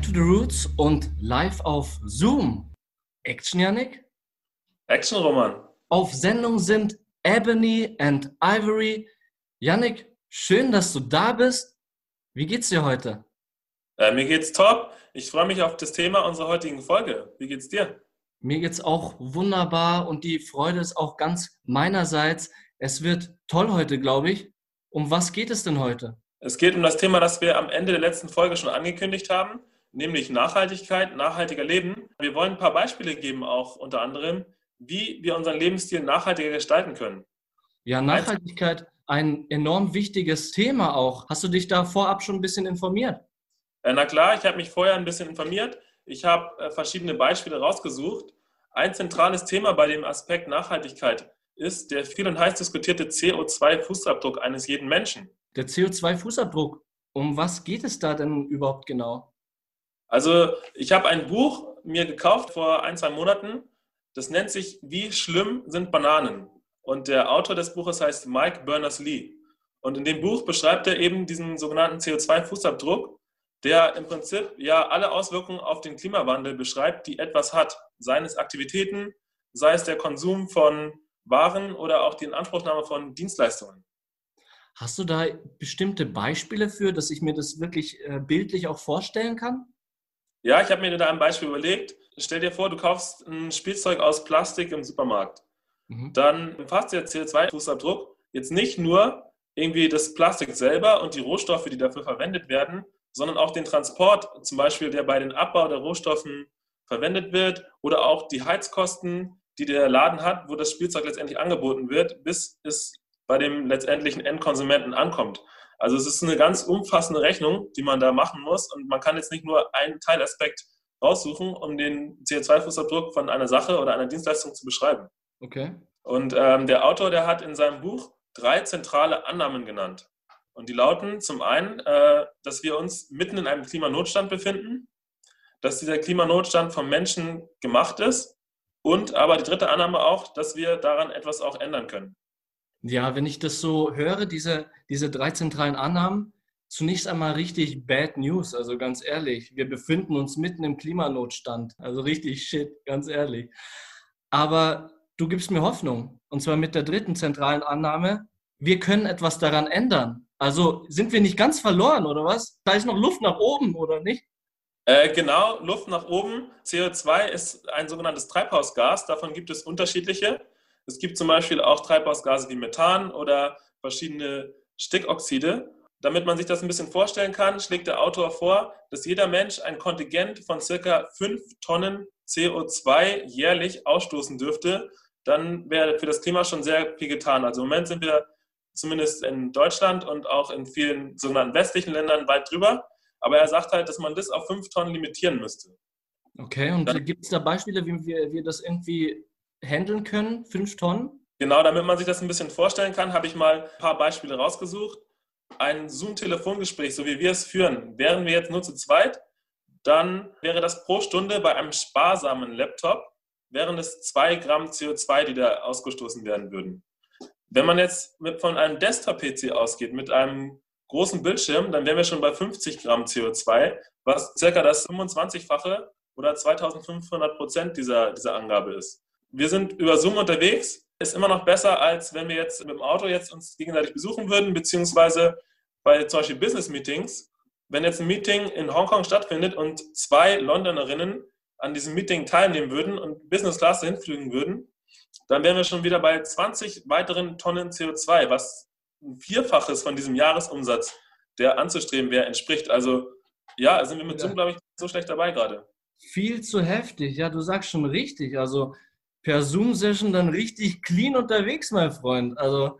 Back to the Roots und live auf Zoom. Action, Yannick? Action, Roman. Auf Sendung sind Ebony and Ivory. Yannick, schön, dass du da bist. Wie geht's dir heute? Äh, mir geht's top. Ich freue mich auf das Thema unserer heutigen Folge. Wie geht's dir? Mir geht's auch wunderbar und die Freude ist auch ganz meinerseits. Es wird toll heute, glaube ich. Um was geht es denn heute? Es geht um das Thema, das wir am Ende der letzten Folge schon angekündigt haben, nämlich Nachhaltigkeit, nachhaltiger Leben. Wir wollen ein paar Beispiele geben, auch unter anderem, wie wir unseren Lebensstil nachhaltiger gestalten können. Ja, Nachhaltigkeit, ein enorm wichtiges Thema auch. Hast du dich da vorab schon ein bisschen informiert? Äh, na klar, ich habe mich vorher ein bisschen informiert. Ich habe äh, verschiedene Beispiele rausgesucht. Ein zentrales Thema bei dem Aspekt Nachhaltigkeit ist der viel und heiß diskutierte CO2-Fußabdruck eines jeden Menschen. Der CO2-Fußabdruck, um was geht es da denn überhaupt genau? Also ich habe ein Buch mir gekauft vor ein, zwei Monaten. Das nennt sich Wie schlimm sind Bananen? Und der Autor des Buches heißt Mike Berners-Lee. Und in dem Buch beschreibt er eben diesen sogenannten CO2-Fußabdruck, der im Prinzip ja alle Auswirkungen auf den Klimawandel beschreibt, die etwas hat. Seien es Aktivitäten, sei es der Konsum von Waren oder auch die Inanspruchnahme von Dienstleistungen. Hast du da bestimmte Beispiele für, dass ich mir das wirklich äh, bildlich auch vorstellen kann? Ja, ich habe mir da ein Beispiel überlegt. Stell dir vor, du kaufst ein Spielzeug aus Plastik im Supermarkt. Mhm. Dann umfasst der CO2-Fußabdruck jetzt nicht nur irgendwie das Plastik selber und die Rohstoffe, die dafür verwendet werden, sondern auch den Transport, zum Beispiel der bei den Abbau der Rohstoffen verwendet wird oder auch die Heizkosten, die der Laden hat, wo das Spielzeug letztendlich angeboten wird, bis es bei dem letztendlichen Endkonsumenten ankommt. Also es ist eine ganz umfassende Rechnung, die man da machen muss und man kann jetzt nicht nur einen Teilaspekt raussuchen, um den CO2-Fußabdruck von einer Sache oder einer Dienstleistung zu beschreiben. Okay. Und ähm, der Autor, der hat in seinem Buch drei zentrale Annahmen genannt. Und die lauten zum einen, äh, dass wir uns mitten in einem Klimanotstand befinden, dass dieser Klimanotstand vom Menschen gemacht ist und aber die dritte Annahme auch, dass wir daran etwas auch ändern können. Ja, wenn ich das so höre, diese, diese drei zentralen Annahmen, zunächst einmal richtig Bad News, also ganz ehrlich. Wir befinden uns mitten im Klimanotstand, also richtig shit, ganz ehrlich. Aber du gibst mir Hoffnung, und zwar mit der dritten zentralen Annahme, wir können etwas daran ändern. Also sind wir nicht ganz verloren, oder was? Da ist noch Luft nach oben, oder nicht? Äh, genau, Luft nach oben. CO2 ist ein sogenanntes Treibhausgas, davon gibt es unterschiedliche. Es gibt zum Beispiel auch Treibhausgase wie Methan oder verschiedene Stickoxide. Damit man sich das ein bisschen vorstellen kann, schlägt der Autor vor, dass jeder Mensch ein Kontingent von circa 5 Tonnen CO2 jährlich ausstoßen dürfte. Dann wäre für das Klima schon sehr viel getan. Also im Moment sind wir zumindest in Deutschland und auch in vielen sogenannten westlichen Ländern weit drüber. Aber er sagt halt, dass man das auf 5 Tonnen limitieren müsste. Okay, und gibt es da Beispiele, wie wir, wir das irgendwie handeln können, fünf Tonnen? Genau, damit man sich das ein bisschen vorstellen kann, habe ich mal ein paar Beispiele rausgesucht. Ein Zoom-Telefongespräch, so wie wir es führen, wären wir jetzt nur zu zweit, dann wäre das pro Stunde bei einem sparsamen Laptop, wären es zwei Gramm CO2, die da ausgestoßen werden würden. Wenn man jetzt mit, von einem Desktop-PC ausgeht, mit einem großen Bildschirm, dann wären wir schon bei 50 Gramm CO2, was circa das 25-fache oder 2500 Prozent dieser, dieser Angabe ist wir sind über Zoom unterwegs. Ist immer noch besser, als wenn wir jetzt mit dem Auto jetzt uns gegenseitig besuchen würden, beziehungsweise bei zum Beispiel Business Meetings. Wenn jetzt ein Meeting in Hongkong stattfindet und zwei Londonerinnen an diesem Meeting teilnehmen würden und Business Class hinfliegen würden, dann wären wir schon wieder bei 20 weiteren Tonnen CO2, was ein Vierfaches von diesem Jahresumsatz, der anzustreben wäre, entspricht. Also ja, sind wir mit Zoom, glaube ich, so schlecht dabei gerade. Viel zu heftig, ja, du sagst schon richtig. Also per Zoom-Session dann richtig clean unterwegs, mein Freund. Also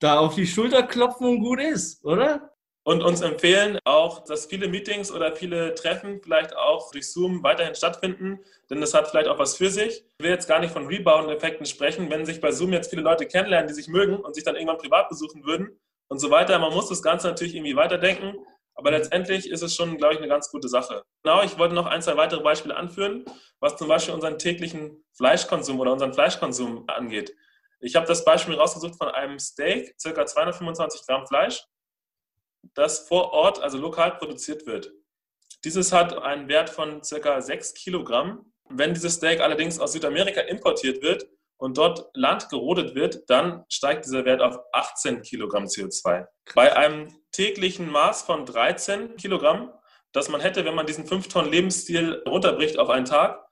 da auf die Schulter klopfen und gut ist, oder? Und uns empfehlen auch, dass viele Meetings oder viele Treffen vielleicht auch durch Zoom weiterhin stattfinden, denn das hat vielleicht auch was für sich. Ich will jetzt gar nicht von Rebound-Effekten sprechen, wenn sich bei Zoom jetzt viele Leute kennenlernen, die sich mögen und sich dann irgendwann privat besuchen würden und so weiter. Man muss das Ganze natürlich irgendwie weiterdenken, aber letztendlich ist es schon, glaube ich, eine ganz gute Sache. Genau, ich wollte noch ein, zwei weitere Beispiele anführen, was zum Beispiel unseren täglichen Fleischkonsum oder unseren Fleischkonsum angeht. Ich habe das Beispiel rausgesucht von einem Steak, ca. 225 Gramm Fleisch, das vor Ort, also lokal produziert wird. Dieses hat einen Wert von circa 6 Kilogramm. Wenn dieses Steak allerdings aus Südamerika importiert wird und dort Land gerodet wird, dann steigt dieser Wert auf 18 Kilogramm CO2. Bei einem täglichen Maß von 13 Kilogramm, das man hätte, wenn man diesen 5 Tonnen Lebensstil runterbricht auf einen Tag,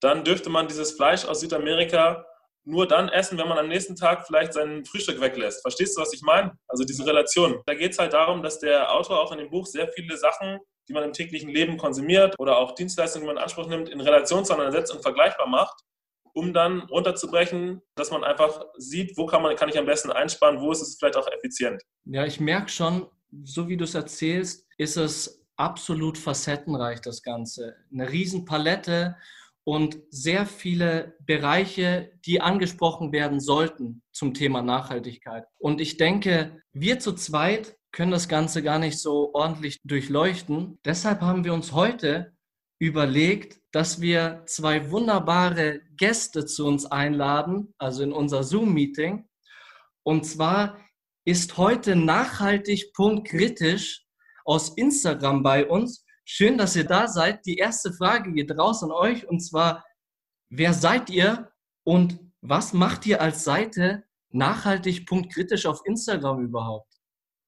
dann dürfte man dieses Fleisch aus Südamerika nur dann essen, wenn man am nächsten Tag vielleicht sein Frühstück weglässt. Verstehst du, was ich meine? Also diese Relation. Da geht es halt darum, dass der Autor auch in dem Buch sehr viele Sachen, die man im täglichen Leben konsumiert oder auch Dienstleistungen, die man in Anspruch nimmt, in Relation zueinander setzt und vergleichbar macht, um dann runterzubrechen, dass man einfach sieht, wo kann, man, kann ich am besten einsparen, wo ist es vielleicht auch effizient. Ja, ich merke schon, so wie du es erzählst, ist es absolut facettenreich, das Ganze. Eine Riesenpalette und sehr viele Bereiche, die angesprochen werden sollten zum Thema Nachhaltigkeit. Und ich denke, wir zu zweit können das Ganze gar nicht so ordentlich durchleuchten. Deshalb haben wir uns heute überlegt, dass wir zwei wunderbare Gäste zu uns einladen, also in unser Zoom-Meeting. Und zwar ist heute nachhaltig Punkt kritisch aus Instagram bei uns Schön, dass ihr da seid. Die erste Frage geht raus an euch und zwar, wer seid ihr und was macht ihr als Seite nachhaltig.kritisch auf Instagram überhaupt?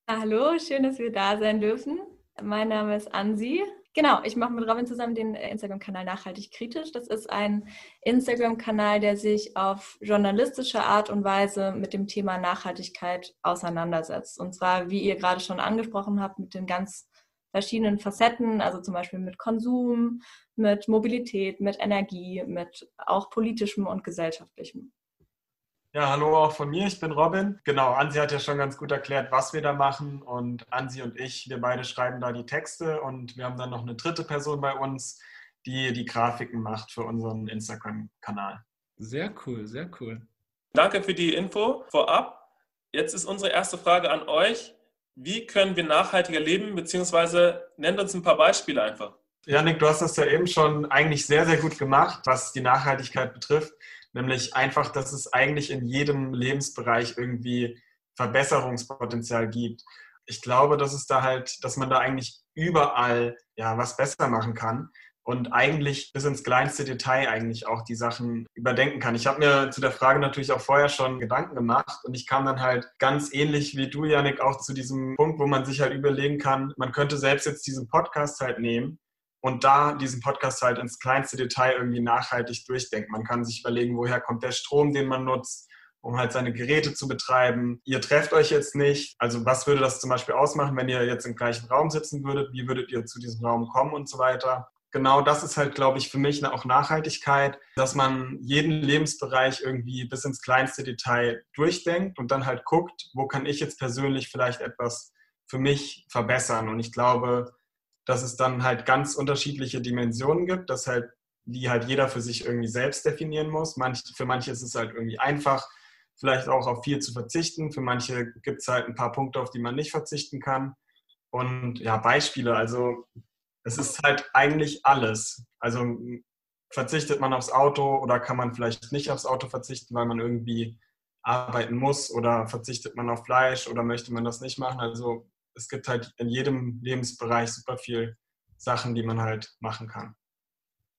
Hallo, schön, dass wir da sein dürfen. Mein Name ist Ansi. Genau, ich mache mit Robin zusammen den Instagram-Kanal Nachhaltig Kritisch. Das ist ein Instagram-Kanal, der sich auf journalistische Art und Weise mit dem Thema Nachhaltigkeit auseinandersetzt. Und zwar, wie ihr gerade schon angesprochen habt, mit den ganz verschiedenen Facetten, also zum Beispiel mit Konsum, mit Mobilität, mit Energie, mit auch politischem und gesellschaftlichem. Ja, hallo auch von mir, ich bin Robin. Genau, Ansi hat ja schon ganz gut erklärt, was wir da machen und Ansi und ich, wir beide schreiben da die Texte und wir haben dann noch eine dritte Person bei uns, die die Grafiken macht für unseren Instagram-Kanal. Sehr cool, sehr cool. Danke für die Info vorab. Jetzt ist unsere erste Frage an euch wie können wir nachhaltiger leben, beziehungsweise nennt uns ein paar Beispiele einfach. Janik, du hast das ja eben schon eigentlich sehr, sehr gut gemacht, was die Nachhaltigkeit betrifft. Nämlich einfach, dass es eigentlich in jedem Lebensbereich irgendwie Verbesserungspotenzial gibt. Ich glaube, dass es da halt, dass man da eigentlich überall ja was besser machen kann und eigentlich bis ins kleinste Detail eigentlich auch die Sachen überdenken kann. Ich habe mir zu der Frage natürlich auch vorher schon Gedanken gemacht und ich kam dann halt ganz ähnlich wie du, Janik, auch zu diesem Punkt, wo man sich halt überlegen kann, man könnte selbst jetzt diesen Podcast halt nehmen und da diesen Podcast halt ins kleinste Detail irgendwie nachhaltig durchdenken. Man kann sich überlegen, woher kommt der Strom, den man nutzt, um halt seine Geräte zu betreiben. Ihr trefft euch jetzt nicht. Also was würde das zum Beispiel ausmachen, wenn ihr jetzt im gleichen Raum sitzen würdet? Wie würdet ihr zu diesem Raum kommen und so weiter? genau das ist halt, glaube ich, für mich auch Nachhaltigkeit, dass man jeden Lebensbereich irgendwie bis ins kleinste Detail durchdenkt und dann halt guckt, wo kann ich jetzt persönlich vielleicht etwas für mich verbessern. Und ich glaube, dass es dann halt ganz unterschiedliche Dimensionen gibt, dass halt die halt jeder für sich irgendwie selbst definieren muss. Manch, für manche ist es halt irgendwie einfach, vielleicht auch auf viel zu verzichten. Für manche gibt es halt ein paar Punkte, auf die man nicht verzichten kann. Und ja, Beispiele. Also es ist halt eigentlich alles. Also verzichtet man aufs Auto oder kann man vielleicht nicht aufs Auto verzichten, weil man irgendwie arbeiten muss oder verzichtet man auf Fleisch oder möchte man das nicht machen. Also es gibt halt in jedem Lebensbereich super viel Sachen, die man halt machen kann.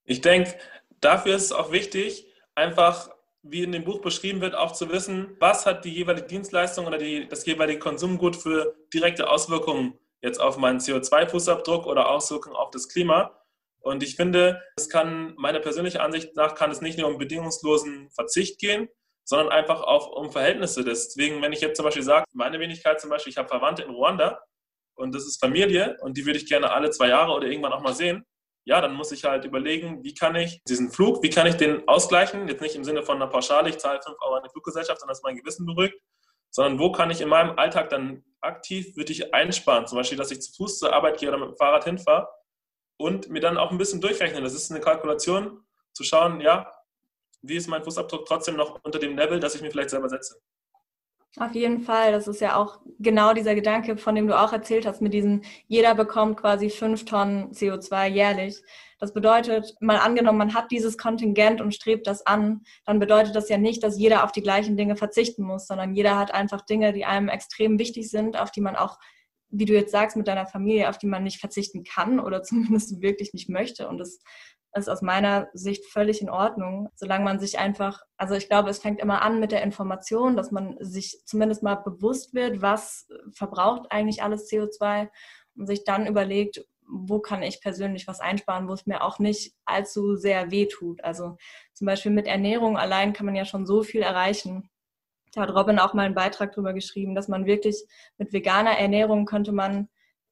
Ich denke, dafür ist es auch wichtig, einfach, wie in dem Buch beschrieben wird, auch zu wissen, was hat die jeweilige Dienstleistung oder die, das jeweilige Konsumgut für direkte Auswirkungen jetzt auf meinen CO2-Fußabdruck oder Auswirkungen auf das Klima. Und ich finde, es kann, meiner persönlichen Ansicht nach, kann es nicht nur um bedingungslosen Verzicht gehen, sondern einfach auch um Verhältnisse. Deswegen, wenn ich jetzt zum Beispiel sage, meine Wenigkeit zum Beispiel, ich habe Verwandte in Ruanda und das ist Familie und die würde ich gerne alle zwei Jahre oder irgendwann auch mal sehen, ja, dann muss ich halt überlegen, wie kann ich diesen Flug, wie kann ich den ausgleichen? Jetzt nicht im Sinne von einer Pauschale, ich zahle 5 Euro an die Fluggesellschaft, sondern dass mein Gewissen beruhigt, sondern wo kann ich in meinem Alltag dann aktiv würde ich einsparen, zum Beispiel, dass ich zu Fuß zur Arbeit gehe oder mit dem Fahrrad hinfahre und mir dann auch ein bisschen durchrechnen. Das ist eine Kalkulation, zu schauen, ja, wie ist mein Fußabdruck trotzdem noch unter dem Level, das ich mir vielleicht selber setze. Auf jeden Fall. Das ist ja auch genau dieser Gedanke, von dem du auch erzählt hast, mit diesem, jeder bekommt quasi fünf Tonnen CO2 jährlich. Das bedeutet, mal angenommen, man hat dieses Kontingent und strebt das an, dann bedeutet das ja nicht, dass jeder auf die gleichen Dinge verzichten muss, sondern jeder hat einfach Dinge, die einem extrem wichtig sind, auf die man auch wie du jetzt sagst, mit deiner Familie, auf die man nicht verzichten kann oder zumindest wirklich nicht möchte. Und das ist aus meiner Sicht völlig in Ordnung, solange man sich einfach, also ich glaube, es fängt immer an mit der Information, dass man sich zumindest mal bewusst wird, was verbraucht eigentlich alles CO2 und sich dann überlegt, wo kann ich persönlich was einsparen, wo es mir auch nicht allzu sehr weh tut. Also zum Beispiel mit Ernährung allein kann man ja schon so viel erreichen. Da hat Robin auch mal einen Beitrag drüber geschrieben, dass man wirklich mit veganer Ernährung könnte man,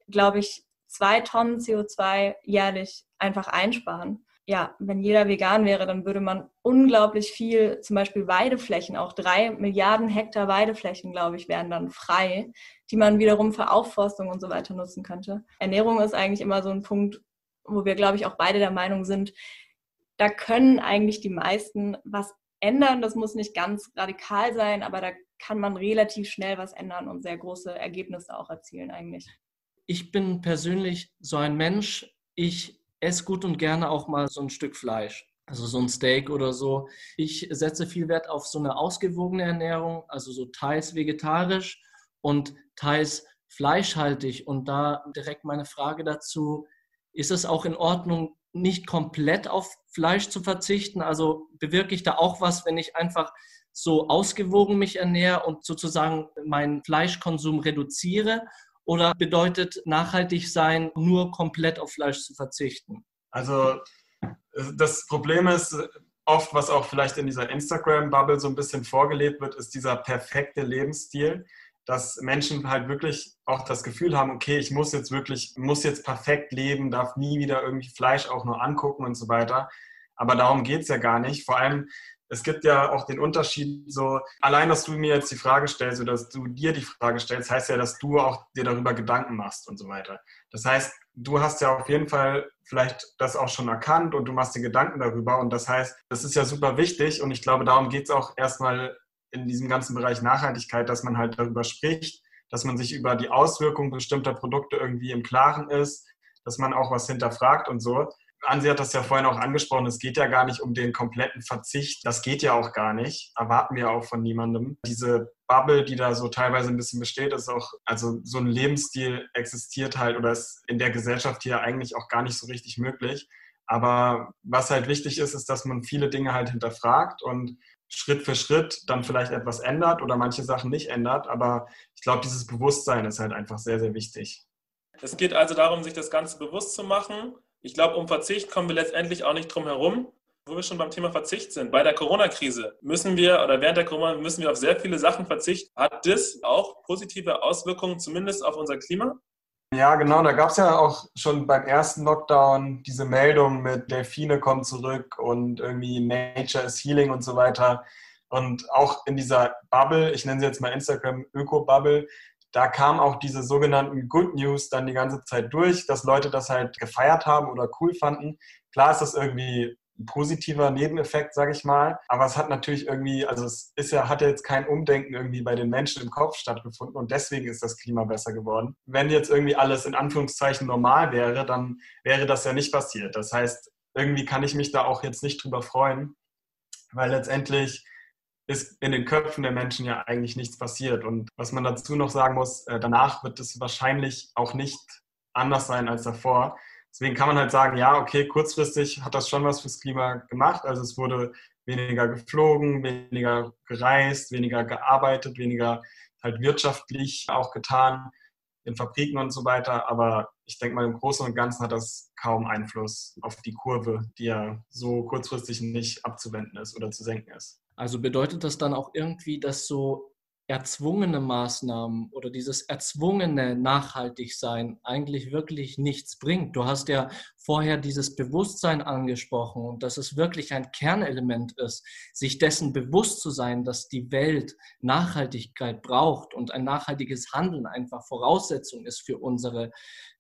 glaube ich, zwei Tonnen CO2 jährlich einfach einsparen ja, wenn jeder vegan wäre, dann würde man unglaublich viel, zum Beispiel Weideflächen, auch drei Milliarden Hektar Weideflächen, glaube ich, wären dann frei, die man wiederum für Aufforstung und so weiter nutzen könnte. Ernährung ist eigentlich immer so ein Punkt, wo wir, glaube ich, auch beide der Meinung sind, da können eigentlich die meisten was ändern. Das muss nicht ganz radikal sein, aber da kann man relativ schnell was ändern und sehr große Ergebnisse auch erzielen eigentlich. Ich bin persönlich so ein Mensch, ich esse gut und gerne auch mal so ein Stück Fleisch. Also so ein Steak oder so. Ich setze viel Wert auf so eine ausgewogene Ernährung, also so teils vegetarisch und teils fleischhaltig. Und da direkt meine Frage dazu, ist es auch in Ordnung, nicht komplett auf Fleisch zu verzichten? Also bewirke ich da auch was, wenn ich einfach so ausgewogen mich ernähre und sozusagen meinen Fleischkonsum reduziere? Oder bedeutet nachhaltig sein, nur komplett auf Fleisch zu verzichten? Also das Problem ist, oft, was auch vielleicht in dieser Instagram-Bubble so ein bisschen vorgelebt wird, ist dieser perfekte Lebensstil, dass Menschen halt wirklich auch das Gefühl haben, okay, ich muss jetzt wirklich, muss jetzt perfekt leben, darf nie wieder irgendwie Fleisch auch nur angucken und so weiter. Aber darum geht es ja gar nicht. Vor allem, es gibt ja auch den Unterschied, so allein, dass du mir jetzt die Frage stellst oder dass du dir die Frage stellst, heißt ja, dass du auch dir darüber Gedanken machst und so weiter. Das heißt, du hast ja auf jeden Fall vielleicht das auch schon erkannt und du machst dir Gedanken darüber und das heißt, das ist ja super wichtig und ich glaube, darum geht es auch erstmal in diesem ganzen Bereich Nachhaltigkeit, dass man halt darüber spricht, dass man sich über die Auswirkungen bestimmter Produkte irgendwie im Klaren ist, dass man auch was hinterfragt und so. Ansi hat das ja vorhin auch angesprochen, es geht ja gar nicht um den kompletten Verzicht. Das geht ja auch gar nicht. Erwarten wir auch von niemandem. Diese Bubble, die da so teilweise ein bisschen besteht, ist auch, also so ein Lebensstil existiert halt oder ist in der Gesellschaft hier eigentlich auch gar nicht so richtig möglich. Aber was halt wichtig ist, ist, dass man viele Dinge halt hinterfragt und Schritt für Schritt dann vielleicht etwas ändert oder manche Sachen nicht ändert. Aber ich glaube, dieses Bewusstsein ist halt einfach sehr, sehr wichtig. Es geht also darum, sich das Ganze bewusst zu machen ich glaube, um Verzicht kommen wir letztendlich auch nicht drum herum. Wo wir schon beim Thema Verzicht sind, bei der Corona-Krise müssen wir oder während der Corona müssen wir auf sehr viele Sachen verzichten. Hat das auch positive Auswirkungen, zumindest auf unser Klima? Ja, genau. Da gab es ja auch schon beim ersten Lockdown diese Meldung mit Delfine kommen zurück und irgendwie Nature is Healing und so weiter. Und auch in dieser Bubble, ich nenne sie jetzt mal Instagram Öko-Bubble, da kam auch diese sogenannten Good News dann die ganze Zeit durch, dass Leute das halt gefeiert haben oder cool fanden. Klar ist das irgendwie positiver Nebeneffekt, sage ich mal. Aber es hat natürlich irgendwie, also es ist ja, hat ja jetzt kein Umdenken irgendwie bei den Menschen im Kopf stattgefunden und deswegen ist das Klima besser geworden. Wenn jetzt irgendwie alles in Anführungszeichen normal wäre, dann wäre das ja nicht passiert. Das heißt, irgendwie kann ich mich da auch jetzt nicht drüber freuen, weil letztendlich ist in den Köpfen der Menschen ja eigentlich nichts passiert. Und was man dazu noch sagen muss, äh, danach wird es wahrscheinlich auch nicht anders sein als davor. Deswegen kann man halt sagen, ja, okay, kurzfristig hat das schon was fürs Klima gemacht. Also es wurde weniger geflogen, weniger gereist, weniger gearbeitet, weniger halt wirtschaftlich auch getan in Fabriken und so weiter. Aber ich denke mal, im Großen und Ganzen hat das kaum Einfluss auf die Kurve, die ja so kurzfristig nicht abzuwenden ist oder zu senken ist. Also bedeutet das dann auch irgendwie, dass so erzwungene Maßnahmen oder dieses erzwungene Nachhaltigsein eigentlich wirklich nichts bringt. Du hast ja vorher dieses Bewusstsein angesprochen und dass es wirklich ein Kernelement ist, sich dessen bewusst zu sein, dass die Welt Nachhaltigkeit braucht und ein nachhaltiges Handeln einfach Voraussetzung ist für unsere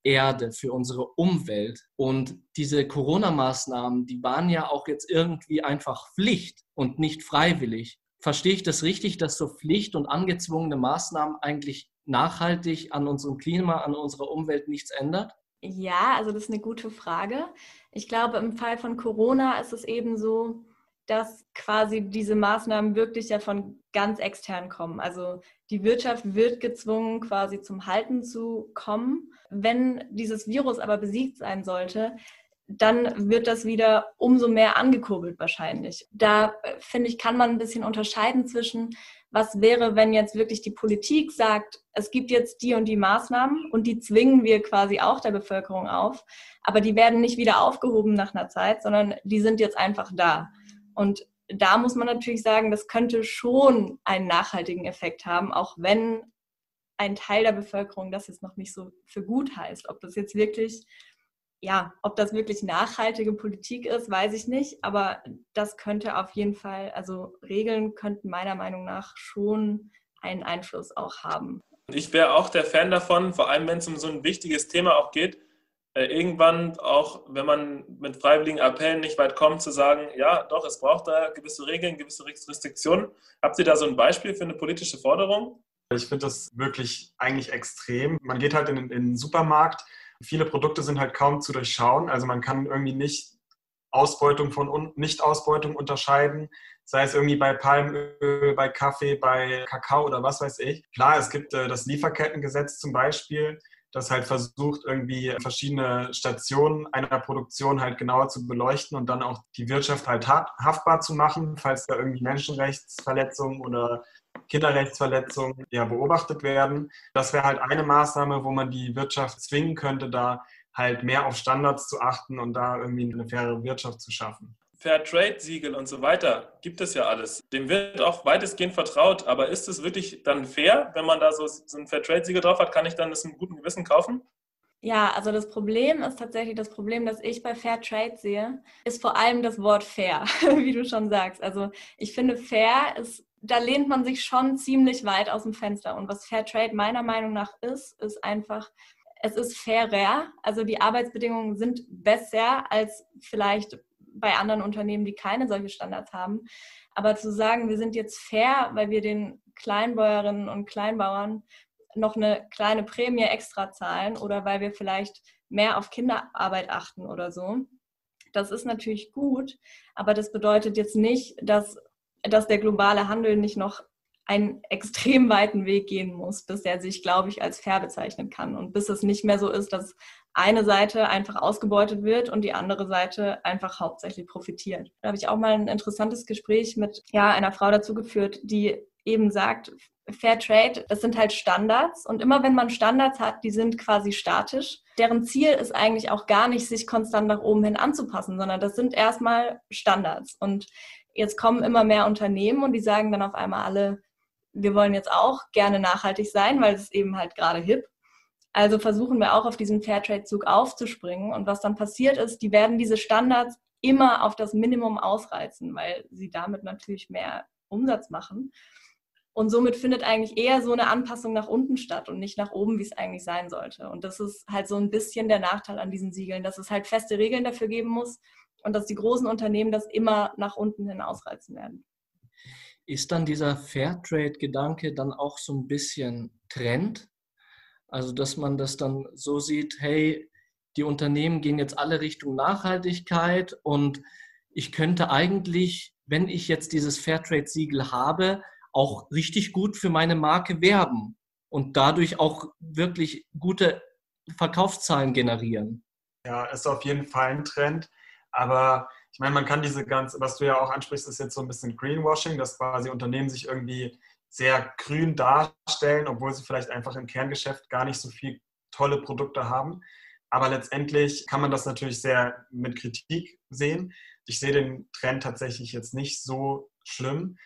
Erde, für unsere Umwelt. Und diese Corona-Maßnahmen, die waren ja auch jetzt irgendwie einfach Pflicht und nicht freiwillig. Verstehe ich das richtig, dass so Pflicht und angezwungene Maßnahmen eigentlich nachhaltig an unserem Klima, an unserer Umwelt nichts ändert? Ja, also das ist eine gute Frage. Ich glaube, im Fall von Corona ist es eben so, dass quasi diese Maßnahmen wirklich ja von ganz extern kommen. Also die Wirtschaft wird gezwungen, quasi zum Halten zu kommen. Wenn dieses Virus aber besiegt sein sollte, dann wird das wieder umso mehr angekurbelt wahrscheinlich. Da äh, finde ich, kann man ein bisschen unterscheiden zwischen, was wäre, wenn jetzt wirklich die Politik sagt, es gibt jetzt die und die Maßnahmen und die zwingen wir quasi auch der Bevölkerung auf, aber die werden nicht wieder aufgehoben nach einer Zeit, sondern die sind jetzt einfach da. Und da muss man natürlich sagen, das könnte schon einen nachhaltigen Effekt haben, auch wenn ein Teil der Bevölkerung das jetzt noch nicht so für gut heißt. Ob das jetzt wirklich, ja, ob das wirklich nachhaltige Politik ist, weiß ich nicht. Aber das könnte auf jeden Fall, also Regeln könnten meiner Meinung nach schon einen Einfluss auch haben. Ich wäre auch der Fan davon, vor allem wenn es um so ein wichtiges Thema auch geht, äh, irgendwann auch, wenn man mit freiwilligen Appellen nicht weit kommt, zu sagen, ja, doch, es braucht da gewisse Regeln, gewisse Restriktionen. Habt ihr da so ein Beispiel für eine politische Forderung? Ich finde das wirklich eigentlich extrem. Man geht halt in, in den Supermarkt, viele Produkte sind halt kaum zu durchschauen, also man kann irgendwie nicht Ausbeutung von Nicht-Ausbeutung unterscheiden, sei es irgendwie bei Palmöl, bei Kaffee, bei Kakao oder was weiß ich. Klar, es gibt äh, das Lieferkettengesetz zum Beispiel, das halt versucht, irgendwie verschiedene Stationen einer Produktion halt genauer zu beleuchten und dann auch die Wirtschaft halt haftbar zu machen, falls da irgendwie Menschenrechtsverletzungen oder Kinderrechtsverletzungen ja, beobachtet werden. Das wäre halt eine Maßnahme, wo man die Wirtschaft zwingen könnte, da halt mehr auf Standards zu achten und da irgendwie eine faire Wirtschaft zu schaffen. Fairtrade-Siegel und so weiter gibt es ja alles. Dem wird auch weitestgehend vertraut. Aber ist es wirklich dann fair, wenn man da so, so ein Fairtrade-Siegel drauf hat? Kann ich dann das mit gutem Gewissen kaufen? Ja, also das Problem ist tatsächlich das Problem, das ich bei Fairtrade sehe, ist vor allem das Wort fair, wie du schon sagst. Also ich finde, fair ist, da lehnt man sich schon ziemlich weit aus dem Fenster. Und was Fairtrade meiner Meinung nach ist, ist einfach, es ist fairer. Also die Arbeitsbedingungen sind besser als vielleicht bei anderen Unternehmen, die keine solche Standards haben. Aber zu sagen, wir sind jetzt fair, weil wir den Kleinbäuerinnen und Kleinbauern noch eine kleine Prämie extra zahlen oder weil wir vielleicht mehr auf Kinderarbeit achten oder so, das ist natürlich gut, aber das bedeutet jetzt nicht, dass, dass der globale Handel nicht noch einen extrem weiten Weg gehen muss, bis er sich, glaube ich, als fair bezeichnen kann und bis es nicht mehr so ist, dass eine Seite einfach ausgebeutet wird und die andere Seite einfach hauptsächlich profitiert. Da habe ich auch mal ein interessantes Gespräch mit ja, einer Frau dazu geführt, die eben sagt, Fair Trade, das sind halt Standards und immer wenn man Standards hat, die sind quasi statisch. Deren Ziel ist eigentlich auch gar nicht, sich konstant nach oben hin anzupassen, sondern das sind erstmal Standards. Und jetzt kommen immer mehr Unternehmen und die sagen dann auf einmal alle, wir wollen jetzt auch gerne nachhaltig sein, weil es eben halt gerade hip. Also versuchen wir auch auf diesen Fairtrade-Zug aufzuspringen. Und was dann passiert ist, die werden diese Standards immer auf das Minimum ausreizen, weil sie damit natürlich mehr Umsatz machen. Und somit findet eigentlich eher so eine Anpassung nach unten statt und nicht nach oben, wie es eigentlich sein sollte. Und das ist halt so ein bisschen der Nachteil an diesen Siegeln, dass es halt feste Regeln dafür geben muss und dass die großen Unternehmen das immer nach unten hin ausreizen werden. Ist dann dieser Fairtrade-Gedanke dann auch so ein bisschen Trend? Also, dass man das dann so sieht, hey, die Unternehmen gehen jetzt alle Richtung Nachhaltigkeit und ich könnte eigentlich, wenn ich jetzt dieses Fairtrade-Siegel habe, auch richtig gut für meine Marke werben und dadurch auch wirklich gute Verkaufszahlen generieren. Ja, ist auf jeden Fall ein Trend. Aber ich meine, man kann diese ganze, was du ja auch ansprichst, ist jetzt so ein bisschen Greenwashing, dass quasi Unternehmen sich irgendwie sehr grün darstellen, obwohl sie vielleicht einfach im Kerngeschäft gar nicht so viel tolle Produkte haben. Aber letztendlich kann man das natürlich sehr mit Kritik sehen. Ich sehe den Trend tatsächlich jetzt nicht so schlimm,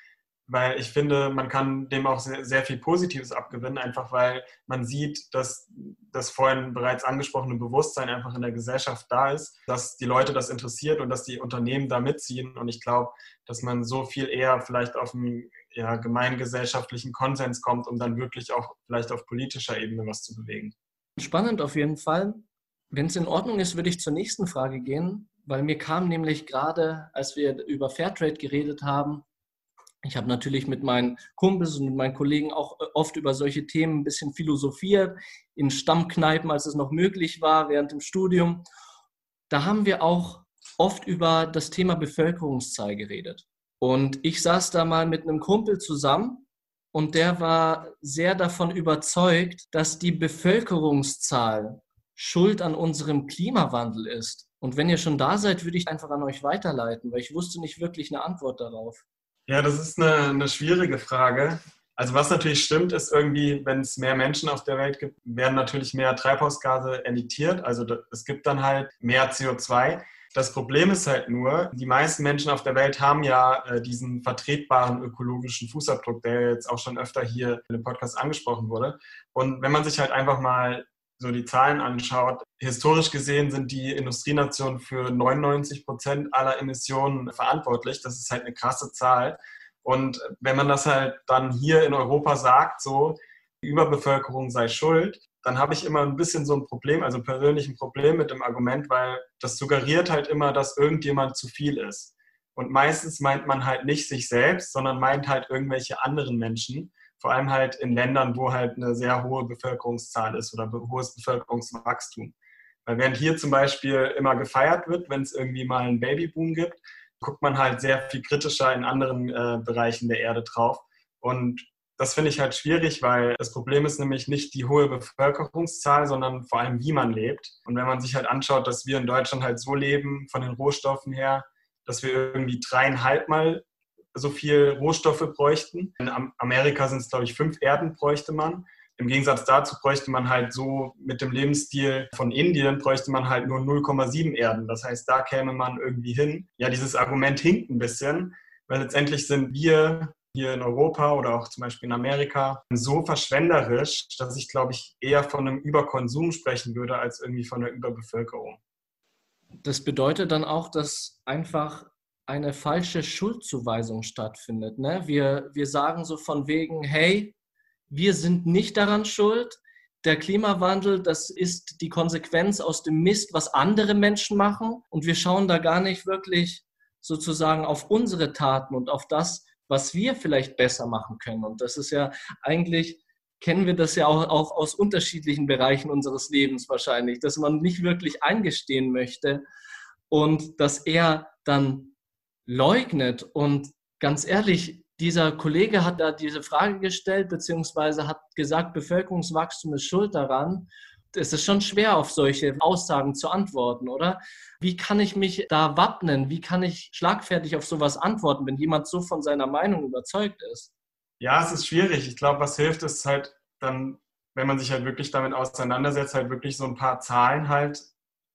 weil ich finde, man kann dem auch sehr, sehr, viel Positives abgewinnen, einfach weil man sieht, dass das vorhin bereits angesprochene Bewusstsein einfach in der Gesellschaft da ist, dass die Leute das interessiert und dass die Unternehmen da mitziehen. Und ich glaube, dass man so viel eher vielleicht auf einen ja, gemeingesellschaftlichen Konsens kommt, um dann wirklich auch vielleicht auf politischer Ebene was zu bewegen. Spannend auf jeden Fall. Wenn es in Ordnung ist, würde ich zur nächsten Frage gehen, weil mir kam nämlich gerade, als wir über Fairtrade geredet haben, ich habe natürlich mit meinen Kumpels und mit meinen Kollegen auch äh, oft über solche Themen ein bisschen philosophiert, in Stammkneipen, als es noch möglich war, während dem Studium. Da haben wir auch oft über das Thema Bevölkerungszahl geredet. Und ich saß da mal mit einem Kumpel zusammen und der war sehr davon überzeugt, dass die Bevölkerungszahl schuld an unserem Klimawandel ist. Und wenn ihr schon da seid, würde ich einfach an euch weiterleiten, weil ich wusste nicht wirklich eine Antwort darauf. Ja, das ist eine, eine schwierige Frage. Also was natürlich stimmt, ist irgendwie, wenn es mehr Menschen auf der Welt gibt, werden natürlich mehr Treibhausgase emittiert. Also es gibt dann halt mehr CO2. Das Problem ist halt nur, die meisten Menschen auf der Welt haben ja äh, diesen vertretbaren ökologischen Fußabdruck, der jetzt auch schon öfter hier in dem Podcast angesprochen wurde. Und wenn man sich halt einfach mal so die Zahlen anschaut, historisch gesehen sind die Industrienationen für 99 Prozent aller Emissionen verantwortlich. Das ist halt eine krasse Zahl. Und wenn man das halt dann hier in Europa sagt, so, die Überbevölkerung sei schuld, dann habe ich immer ein bisschen so ein Problem, also persönlich ein Problem mit dem Argument, weil das suggeriert halt immer, dass irgendjemand zu viel ist. Und meistens meint man halt nicht sich selbst, sondern meint halt irgendwelche anderen Menschen. Vor allem halt in Ländern, wo halt eine sehr hohe Bevölkerungszahl ist oder hohes Bevölkerungswachstum. Weil während hier zum Beispiel immer gefeiert wird, wenn es irgendwie mal einen Babyboom gibt, guckt man halt sehr viel kritischer in anderen äh, Bereichen der Erde drauf. Und das finde ich halt schwierig, weil das Problem ist nämlich nicht die hohe Bevölkerungszahl, sondern vor allem, wie man lebt. Und wenn man sich halt anschaut, dass wir in Deutschland halt so leben, von den Rohstoffen her, dass wir irgendwie dreieinhalb Mal so viel Rohstoffe bräuchten. In Amerika sind es, glaube ich, fünf Erden bräuchte man. Im Gegensatz dazu bräuchte man halt so mit dem Lebensstil von Indien bräuchte man halt nur 0,7 Erden. Das heißt, da käme man irgendwie hin. Ja, dieses Argument hinkt ein bisschen, weil letztendlich sind wir hier in Europa oder auch zum Beispiel in Amerika so verschwenderisch, dass ich, glaube ich, eher von einem Überkonsum sprechen würde, als irgendwie von einer Überbevölkerung. Das bedeutet dann auch, dass einfach eine falsche Schuldzuweisung stattfindet. Ne? Wir, wir sagen so von wegen, hey, wir sind nicht daran schuld. Der Klimawandel, das ist die Konsequenz aus dem Mist, was andere Menschen machen. Und wir schauen da gar nicht wirklich sozusagen auf unsere Taten und auf das, was wir vielleicht besser machen können. Und das ist ja eigentlich, kennen wir das ja auch, auch aus unterschiedlichen Bereichen unseres Lebens wahrscheinlich, dass man nicht wirklich eingestehen möchte und dass er dann leugnet. Und ganz ehrlich, dieser Kollege hat da diese Frage gestellt, beziehungsweise hat gesagt, Bevölkerungswachstum ist schuld daran es ist schon schwer, auf solche Aussagen zu antworten, oder? Wie kann ich mich da wappnen? Wie kann ich schlagfertig auf sowas antworten, wenn jemand so von seiner Meinung überzeugt ist? Ja, es ist schwierig. Ich glaube, was hilft, ist halt dann, wenn man sich halt wirklich damit auseinandersetzt, halt wirklich so ein paar Zahlen halt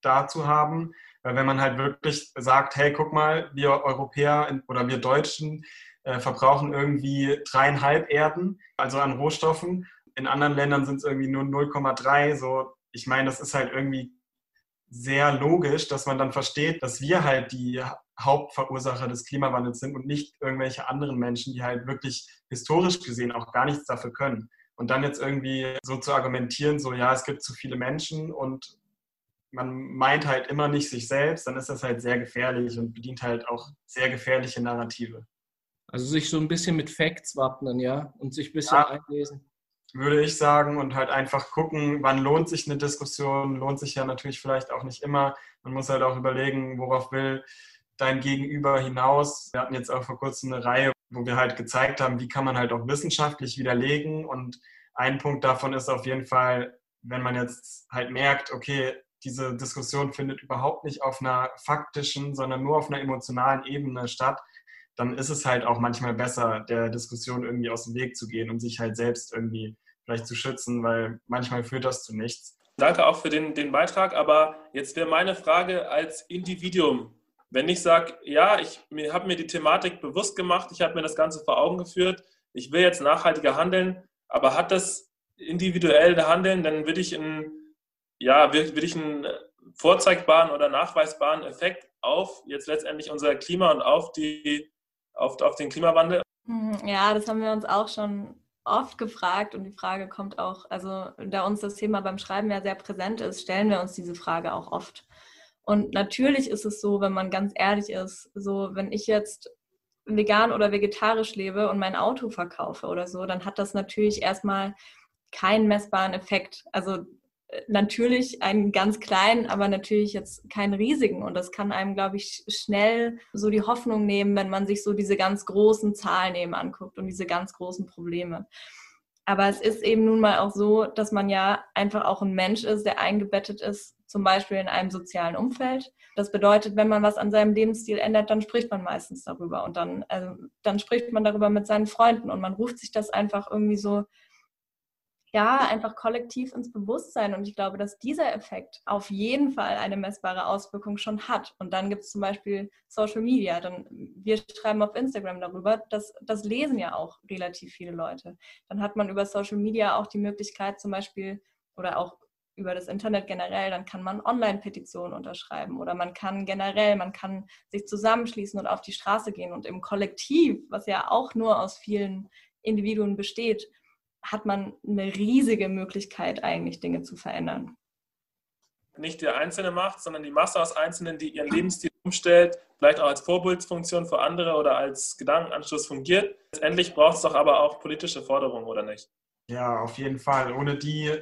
da zu haben. Weil wenn man halt wirklich sagt, hey, guck mal, wir Europäer oder wir Deutschen äh, verbrauchen irgendwie dreieinhalb Erden, also an Rohstoffen in anderen Ländern sind es irgendwie nur 0,3. So, ich meine, das ist halt irgendwie sehr logisch, dass man dann versteht, dass wir halt die Hauptverursacher des Klimawandels sind und nicht irgendwelche anderen Menschen, die halt wirklich historisch gesehen auch gar nichts dafür können. Und dann jetzt irgendwie so zu argumentieren, so ja, es gibt zu viele Menschen und man meint halt immer nicht sich selbst, dann ist das halt sehr gefährlich und bedient halt auch sehr gefährliche Narrative. Also sich so ein bisschen mit Facts wappnen, ja, und sich ein bisschen ja. einlesen würde ich sagen, und halt einfach gucken, wann lohnt sich eine Diskussion, lohnt sich ja natürlich vielleicht auch nicht immer. Man muss halt auch überlegen, worauf will dein Gegenüber hinaus. Wir hatten jetzt auch vor kurzem eine Reihe, wo wir halt gezeigt haben, wie kann man halt auch wissenschaftlich widerlegen. Und ein Punkt davon ist auf jeden Fall, wenn man jetzt halt merkt, okay, diese Diskussion findet überhaupt nicht auf einer faktischen, sondern nur auf einer emotionalen Ebene statt, dann ist es halt auch manchmal besser, der Diskussion irgendwie aus dem Weg zu gehen und sich halt selbst irgendwie vielleicht zu schützen, weil manchmal führt das zu nichts. Danke auch für den, den Beitrag, aber jetzt wäre meine Frage als Individuum. Wenn ich sage, ja, ich habe mir die Thematik bewusst gemacht, ich habe mir das Ganze vor Augen geführt, ich will jetzt nachhaltiger handeln, aber hat das individuelle Handeln, dann würde ich einen, ja, würde ich einen vorzeigbaren oder nachweisbaren Effekt auf jetzt letztendlich unser Klima und auf, die, auf, auf den Klimawandel? Hm, ja, das haben wir uns auch schon oft gefragt und die Frage kommt auch, also da uns das Thema beim Schreiben ja sehr präsent ist, stellen wir uns diese Frage auch oft. Und natürlich ist es so, wenn man ganz ehrlich ist, so wenn ich jetzt vegan oder vegetarisch lebe und mein Auto verkaufe oder so, dann hat das natürlich erstmal keinen messbaren Effekt. Also natürlich einen ganz kleinen, aber natürlich jetzt keinen riesigen. Und das kann einem, glaube ich, schnell so die Hoffnung nehmen, wenn man sich so diese ganz großen Zahlen eben anguckt und diese ganz großen Probleme. Aber es ist eben nun mal auch so, dass man ja einfach auch ein Mensch ist, der eingebettet ist, zum Beispiel in einem sozialen Umfeld. Das bedeutet, wenn man was an seinem Lebensstil ändert, dann spricht man meistens darüber und dann, also, dann spricht man darüber mit seinen Freunden und man ruft sich das einfach irgendwie so ja, einfach kollektiv ins Bewusstsein. Und ich glaube, dass dieser Effekt auf jeden Fall eine messbare Auswirkung schon hat. Und dann gibt es zum Beispiel Social Media. Dann, wir schreiben auf Instagram darüber. Das, das lesen ja auch relativ viele Leute. Dann hat man über Social Media auch die Möglichkeit, zum Beispiel, oder auch über das Internet generell, dann kann man Online-Petitionen unterschreiben oder man kann generell, man kann sich zusammenschließen und auf die Straße gehen und im Kollektiv, was ja auch nur aus vielen Individuen besteht, hat man eine riesige Möglichkeit, eigentlich Dinge zu verändern. Nicht der Einzelne macht, sondern die Masse aus Einzelnen, die ihren Lebensstil umstellt, vielleicht auch als Vorbildsfunktion für andere oder als Gedankenanschluss fungiert. Letztendlich braucht es doch aber auch politische Forderungen, oder nicht? Ja, auf jeden Fall. Ohne die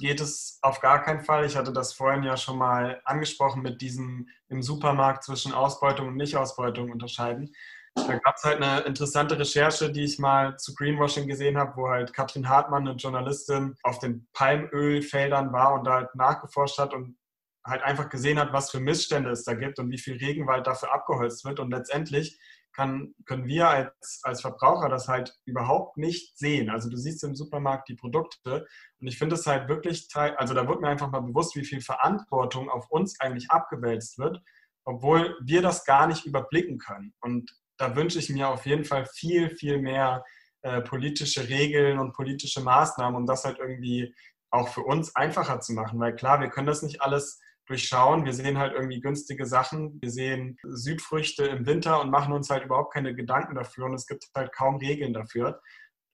geht es auf gar keinen Fall. Ich hatte das vorhin ja schon mal angesprochen mit diesem im Supermarkt zwischen Ausbeutung und Nichtausbeutung unterscheiden. Da gab es halt eine interessante Recherche, die ich mal zu Greenwashing gesehen habe, wo halt Katrin Hartmann, eine Journalistin, auf den Palmölfeldern war und da halt nachgeforscht hat und halt einfach gesehen hat, was für Missstände es da gibt und wie viel Regenwald dafür abgeholzt wird. Und letztendlich kann, können wir als, als Verbraucher das halt überhaupt nicht sehen. Also du siehst im Supermarkt die Produkte und ich finde es halt wirklich, also da wird mir einfach mal bewusst, wie viel Verantwortung auf uns eigentlich abgewälzt wird, obwohl wir das gar nicht überblicken können. Und da wünsche ich mir auf jeden Fall viel, viel mehr äh, politische Regeln und politische Maßnahmen, um das halt irgendwie auch für uns einfacher zu machen. Weil klar, wir können das nicht alles durchschauen. Wir sehen halt irgendwie günstige Sachen. Wir sehen Südfrüchte im Winter und machen uns halt überhaupt keine Gedanken dafür. Und es gibt halt kaum Regeln dafür.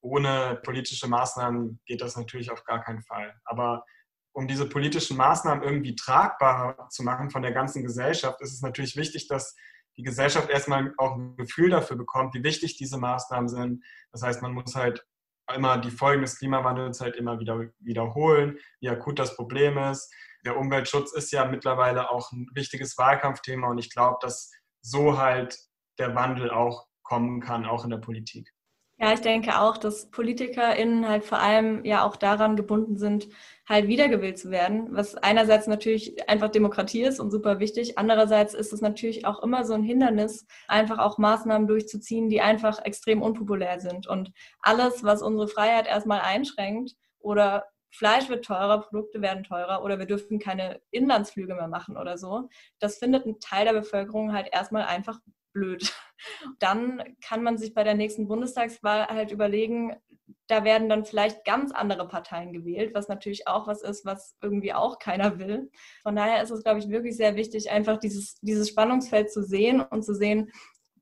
Ohne politische Maßnahmen geht das natürlich auf gar keinen Fall. Aber um diese politischen Maßnahmen irgendwie tragbarer zu machen von der ganzen Gesellschaft, ist es natürlich wichtig, dass die Gesellschaft erstmal auch ein Gefühl dafür bekommt, wie wichtig diese Maßnahmen sind. Das heißt, man muss halt immer die Folgen des Klimawandels halt immer wieder wiederholen, wie akut das Problem ist. Der Umweltschutz ist ja mittlerweile auch ein wichtiges Wahlkampfthema und ich glaube, dass so halt der Wandel auch kommen kann, auch in der Politik. Ja, ich denke auch, dass PolitikerInnen halt vor allem ja auch daran gebunden sind, halt wiedergewählt zu werden, was einerseits natürlich einfach Demokratie ist und super wichtig. Andererseits ist es natürlich auch immer so ein Hindernis, einfach auch Maßnahmen durchzuziehen, die einfach extrem unpopulär sind. Und alles, was unsere Freiheit erstmal einschränkt oder Fleisch wird teurer, Produkte werden teurer oder wir dürfen keine Inlandsflüge mehr machen oder so, das findet ein Teil der Bevölkerung halt erstmal einfach blöd. Dann kann man sich bei der nächsten Bundestagswahl halt überlegen, da werden dann vielleicht ganz andere Parteien gewählt, was natürlich auch was ist, was irgendwie auch keiner will. Von daher ist es, glaube ich, wirklich sehr wichtig, einfach dieses, dieses Spannungsfeld zu sehen und zu sehen,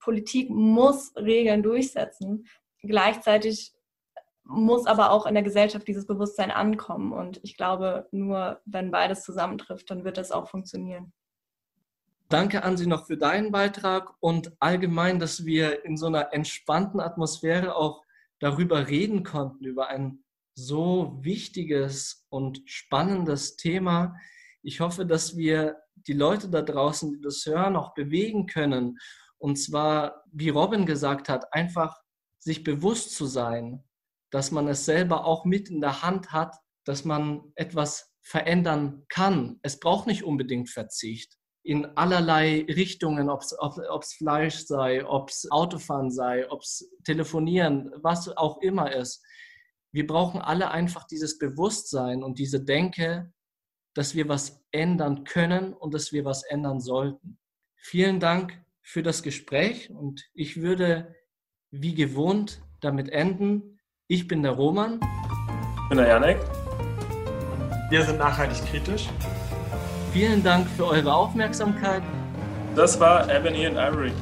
Politik muss Regeln durchsetzen. Gleichzeitig muss aber auch in der Gesellschaft dieses Bewusstsein ankommen. Und ich glaube, nur wenn beides zusammentrifft, dann wird das auch funktionieren. Danke an Sie noch für deinen Beitrag und allgemein, dass wir in so einer entspannten Atmosphäre auch darüber reden konnten, über ein so wichtiges und spannendes Thema. Ich hoffe, dass wir die Leute da draußen, die das hören, auch bewegen können. Und zwar, wie Robin gesagt hat, einfach sich bewusst zu sein, dass man es selber auch mit in der Hand hat, dass man etwas verändern kann. Es braucht nicht unbedingt Verzicht in allerlei Richtungen, ob es Fleisch sei, ob es Autofahren sei, ob es Telefonieren, was auch immer ist. Wir brauchen alle einfach dieses Bewusstsein und diese Denke, dass wir was ändern können und dass wir was ändern sollten. Vielen Dank für das Gespräch und ich würde wie gewohnt damit enden. Ich bin der Roman. Ich bin der Janek. Wir sind nachhaltig kritisch. Vielen Dank für eure Aufmerksamkeit. Das war Ebony and Ivory.